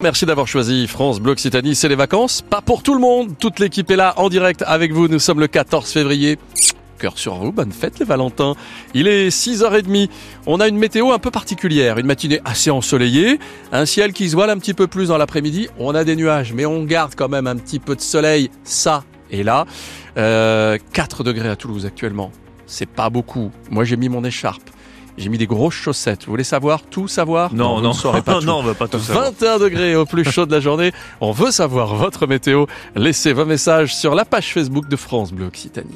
Merci d'avoir choisi France Bleu Occitanie, c'est les vacances. Pas pour tout le monde, toute l'équipe est là en direct avec vous. Nous sommes le 14 février. Cœur sur vous, bonne fête les Valentins. Il est 6h30. On a une météo un peu particulière, une matinée assez ensoleillée, un ciel qui se voile un petit peu plus dans l'après-midi. On a des nuages, mais on garde quand même un petit peu de soleil, ça et là. Euh, 4 degrés à Toulouse actuellement. C'est pas beaucoup. Moi j'ai mis mon écharpe. J'ai mis des grosses chaussettes. Vous voulez savoir tout savoir Non, vous non, ne saurez pas tout. non, on va pas tout savoir. 21 degrés au plus chaud de la journée. On veut savoir votre météo. Laissez vos messages sur la page Facebook de France Bleu Occitanie.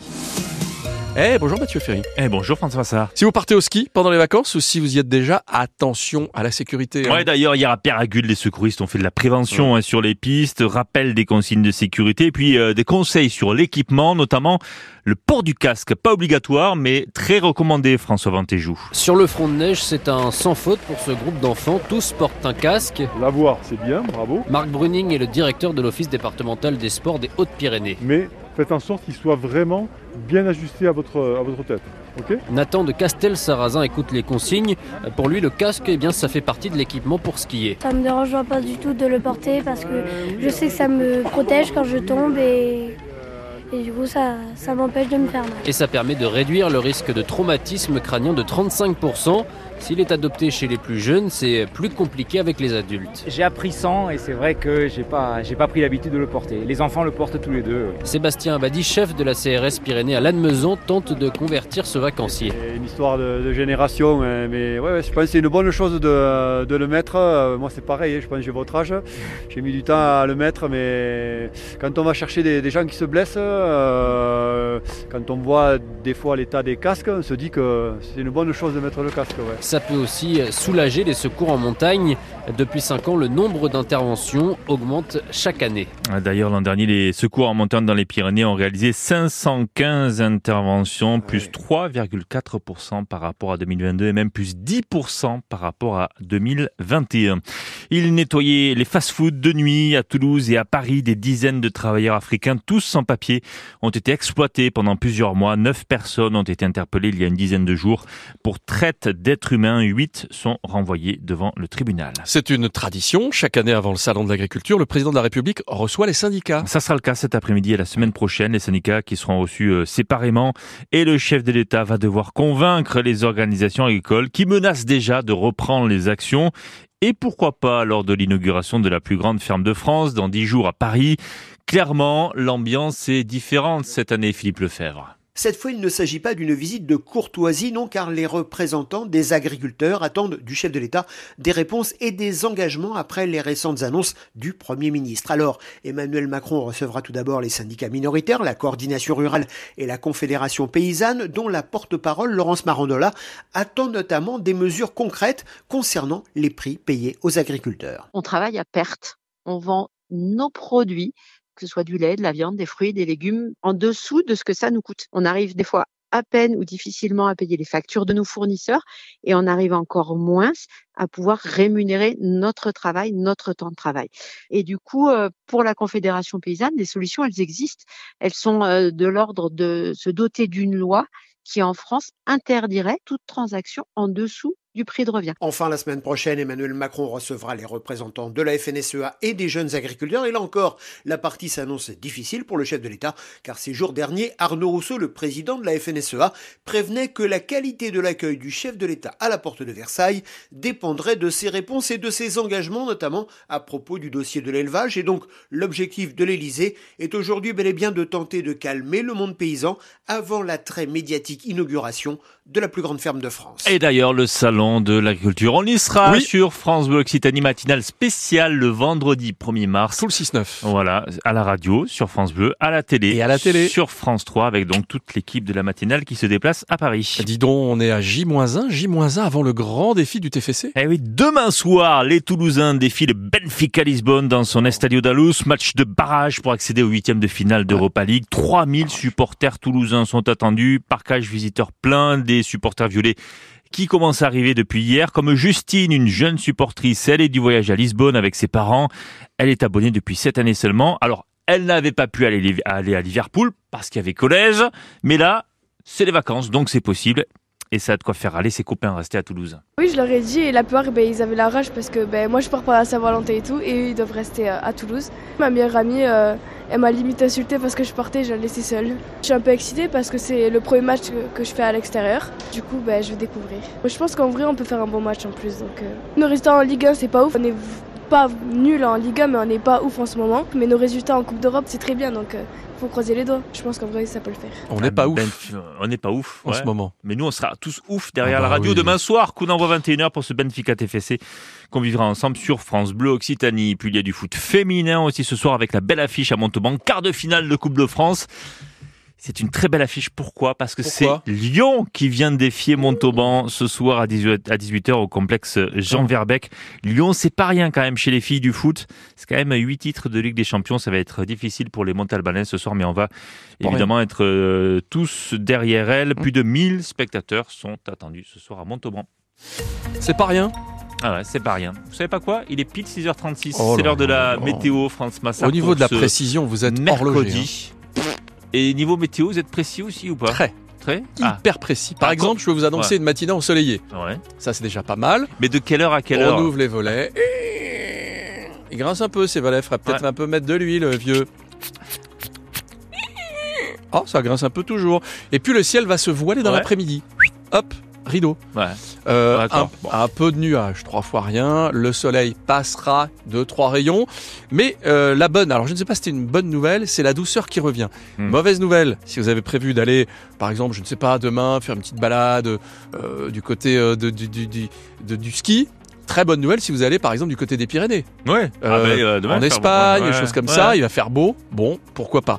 Eh, bonjour Mathieu Ferry. Eh bonjour François Sarr. Si vous partez au ski pendant les vacances ou si vous y êtes déjà, attention à la sécurité. hein. Ouais, d'ailleurs, hier à Péragude, les secouristes ont fait de la prévention hein, sur les pistes, rappel des consignes de sécurité, et puis euh, des conseils sur l'équipement, notamment le port du casque, pas obligatoire, mais très recommandé, François Vantéjou. Sur le front de neige, c'est un sans faute pour ce groupe d'enfants. Tous portent un casque. L'avoir, c'est bien, bravo. Marc Bruning est le directeur de l'Office départemental des sports des Hautes-Pyrénées. Mais faites en sorte qu'il soit vraiment bien ajusté à votre, à votre tête. Ok? Nathan de Castel-Sarrazin écoute les consignes. Pour lui, le casque, eh bien, ça fait partie de l'équipement pour skier. Ça me dérange pas du tout de le porter parce que je sais que ça me protège quand je tombe et, et du coup ça, ça m'empêche de me faire mal. Et ça permet de réduire le risque de traumatisme crânien de 35%. S'il est adopté chez les plus jeunes, c'est plus compliqué avec les adultes. J'ai appris sans et c'est vrai que j'ai pas, j'ai pas pris l'habitude de le porter. Les enfants le portent tous les deux. Sébastien Abadi, chef de la CRS Pyrénées à Lannemezan, tente de convertir ce vacancier. C'est une histoire de, de génération, hein, mais ouais, ouais, je pense que c'est une bonne chose de, de le mettre. Euh, Moi, c'est pareil, hein, je pense que j'ai votre âge. J'ai mis du temps à le mettre, mais quand on va chercher des, des gens qui se blessent, euh, quand on voit des fois l'état des casques, on se dit que c'est une bonne chose de mettre le casque. Ouais. Ça peut aussi soulager les secours en montagne. Depuis 5 ans, le nombre d'interventions augmente chaque année. D'ailleurs, l'an dernier, les secours en montagne dans les Pyrénées ont réalisé 515 interventions, plus 3,4% par rapport à 2022 et même plus 10% par rapport à 2021. Ils nettoyaient les fast-foods de nuit à Toulouse et à Paris. Des dizaines de travailleurs africains, tous sans papier, ont été exploités pendant plusieurs mois. Neuf personnes ont été interpellées il y a une dizaine de jours pour traite d'êtres humains. Huit sont renvoyés devant le tribunal. C'est une tradition. Chaque année avant le salon de l'agriculture, le président de la République reçoit les syndicats. Ça sera le cas cet après-midi et la semaine prochaine. Les syndicats qui seront reçus euh, séparément et le chef de l'État va devoir convaincre les organisations agricoles qui menacent déjà de reprendre les actions. Et pourquoi pas lors de l'inauguration de la plus grande ferme de France dans dix jours à Paris. Clairement, l'ambiance est différente cette année, Philippe Lefebvre. Cette fois, il ne s'agit pas d'une visite de courtoisie, non, car les représentants des agriculteurs attendent du chef de l'État des réponses et des engagements après les récentes annonces du Premier ministre. Alors, Emmanuel Macron recevra tout d'abord les syndicats minoritaires, la coordination rurale et la confédération paysanne, dont la porte-parole, Laurence Marandola, attend notamment des mesures concrètes concernant les prix payés aux agriculteurs. On travaille à perte. On vend nos produits que ce soit du lait, de la viande, des fruits, des légumes, en dessous de ce que ça nous coûte. On arrive des fois à peine ou difficilement à payer les factures de nos fournisseurs et on arrive encore moins à pouvoir rémunérer notre travail, notre temps de travail. Et du coup, euh, pour la Confédération paysanne, les solutions, elles existent. Elles sont euh, de l'ordre de se doter d'une loi qui, en France, interdirait toute transaction en dessous du prix de revient. Enfin, la semaine prochaine, Emmanuel Macron recevra les représentants de la FNSEA et des jeunes agriculteurs. Et là encore, la partie s'annonce difficile pour le chef de l'État, car ces jours derniers, Arnaud Rousseau, le président de la FNSEA, prévenait que la qualité de l'accueil du chef de l'État à la porte de Versailles dépendrait de ses réponses et de ses engagements, notamment à propos du dossier de l'élevage. Et donc, l'objectif de l'Élysée est aujourd'hui bel et bien de tenter de calmer le monde paysan avant la très médiatique inauguration de la plus grande ferme de France. Et d'ailleurs, le salon de l'agriculture. On y sera Oui. sur France Bleu Occitanie matinale spéciale le vendredi 1er mars. Sous le 6-9. Voilà, à la radio, sur France Bleu, à la télé. Et à la télé. Sur France 3, avec donc toute l'équipe de la matinale qui se déplace à Paris. Dis donc, on est à J-1, J-1 avant le grand défi du TFC. Eh oui, demain soir, les Toulousains défient le Benfica Lisbonne dans son Estadio da Luz, match de barrage pour accéder au huitième de finale d'Europa League. 3000 supporters toulousains sont attendus, parcage visiteur plein, des supporters violets qui commencent à arriver depuis hier, comme Justine, une jeune supportrice. Elle est du voyage à Lisbonne avec ses parents. Elle est abonnée depuis cette année seulement. Alors, elle n'avait pas pu aller à Liverpool parce qu'il y avait collège, mais là, c'est les vacances, donc c'est possible. Et ça a de quoi faire aller ses copains rester à Toulouse. Oui, je leur ai dit et la plupart, ben, ils avaient la rage parce que ben, moi je pars pas à Saint-Valentin et tout et eux ils doivent rester euh, à Toulouse. Ma meilleure amie, euh, elle m'a limite insulté parce que je partais, je la laissais seule. Je suis un peu excitée parce que c'est le premier match que, je fais à l'extérieur. Du coup, ben, je vais découvrir. Je pense qu'en vrai, on peut faire un bon match en plus. Euh. Nos résultats en Ligue 1, c'est pas ouf. Pas nul en Ligue 1, mais on n'est pas ouf en ce moment. Mais nos résultats en Coupe d'Europe, c'est très bien. Donc, euh, faut croiser les doigts. Je pense qu'en vrai, ça peut le faire. On n'est pas ouf Benf- on n'est pas ouf en ouais. ce moment. Mais nous, on sera tous ouf derrière Ah bah la radio oui. demain soir. Coup d'envoi 21h pour ce Benfica TFC qu'on vivra ensemble sur France Bleu Occitanie. Puis il y a du foot féminin aussi ce soir avec la belle affiche à Montauban, quart de finale de Coupe de France. C'est une très belle affiche. Pourquoi? Parce que c'est Lyon qui vient de défier Montauban ce soir à 18 à 18h au complexe Jean Verbeck. Lyon, c'est pas rien quand même chez les filles du foot. C'est quand même huit titres de Ligue des Champions. Ça va être difficile pour les Montalbanais ce soir, mais on va Pas évidemment être euh, tous derrière elles. Plus de 1000 spectateurs sont attendus ce soir à Montauban. C'est pas rien? Ah ouais, c'est pas rien. Vous savez pas quoi? Il est pile 6h36. Oh c'est l'heure de la météo France Massard. Au niveau de la précision, vous êtes horloger. hein. Et niveau météo, vous êtes précis aussi ou pas Très, Très Ah, hyper précis. Par Ah, exemple, je peux vous annoncer Ouais. une matinée ensoleillée. ouais. Ça, c'est déjà pas mal. Mais de quelle heure à quelle On heure ouvre les volets. Il grince un peu, ses volets. Faudra peut-être Ouais. un peu mettre de l'huile, vieux. Oh, ça grince un peu toujours. Et puis le ciel va se voiler dans l'après-midi. Hop, rideau. Ouais. Euh, un, D'accord. Bon. un peu de nuages, trois fois rien. Le soleil passera deux, trois rayons. Mais euh, la bonne, alors je ne sais pas si c'était une bonne nouvelle, c'est la douceur qui revient. Hmm. Mauvaise nouvelle, si vous avez prévu d'aller, par exemple, je ne sais pas, demain, faire une petite balade euh, du côté de- du, du- du- de- du ski. Très bonne nouvelle si vous allez, par exemple, du côté des Pyrénées. Ouais. Ah, bah, en Espagne, ouais, choses comme ouais. ça, il va faire beau. Bon, pourquoi pas.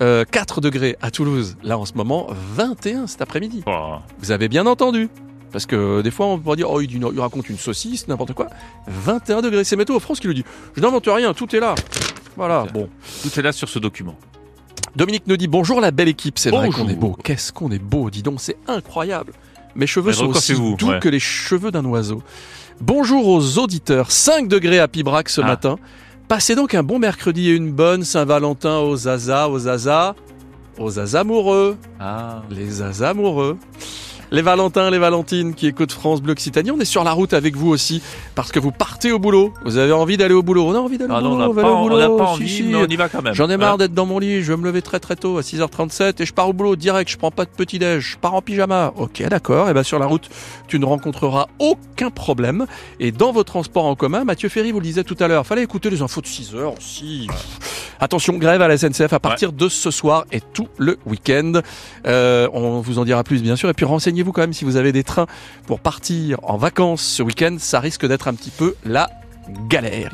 Euh, 4 degrés à Toulouse, là en ce moment, 21 cet après-midi. Oh. Vous avez bien entendu. Parce que euh, des fois, on pourrait dire, oh, il, dit- il raconte une saucisse, n'importe quoi. 21 degrés, c'est Météo France qui le dit. Je n'invente rien, tout est là. Voilà, bon. Tout est là sur ce document. Dominique nous dit, bonjour la belle équipe, c'est vrai qu'on est beau. Qu'est-ce qu'on est beau, dis donc, c'est incroyable. Mes cheveux Mais sont aussi recoiffez-vous, doux ouais. que les cheveux d'un oiseau. Bonjour aux auditeurs, 5 degrés à Pibrac ce Ah. matin. Passez donc un bon mercredi et une bonne Saint-Valentin aux Zaza, aux Zaza, aux Zaza amoureux. Ah. Les Zaza amoureux. Les Valentins, les Valentines qui écoutent France Bleu Occitanie, on est sur la route avec vous aussi parce que vous partez au boulot. Vous avez envie d'aller au boulot. On a envie d'aller Ah au on boulot. n'a on pas, boulot. n'a pas envie, si. mais on y va quand même. J'en ai marre Hein d'être dans mon lit, je vais me lever très très tôt à 6h37 et je pars au boulot direct, je prends pas de petit déj, je pars en pyjama. OK, d'accord. Et ben sur la route, tu ne rencontreras aucun problème et dans vos transports en commun, Mathieu Ferry vous le disait tout à l'heure, fallait écouter les infos de 6h aussi. Attention, grève à la SNCF à partir de ce soir et tout le week-end. Euh, on vous en dira plus bien sûr et puis renseignez-vous quand même si vous avez des trains pour partir en vacances ce week-end, ça risque d'être un petit peu la galère.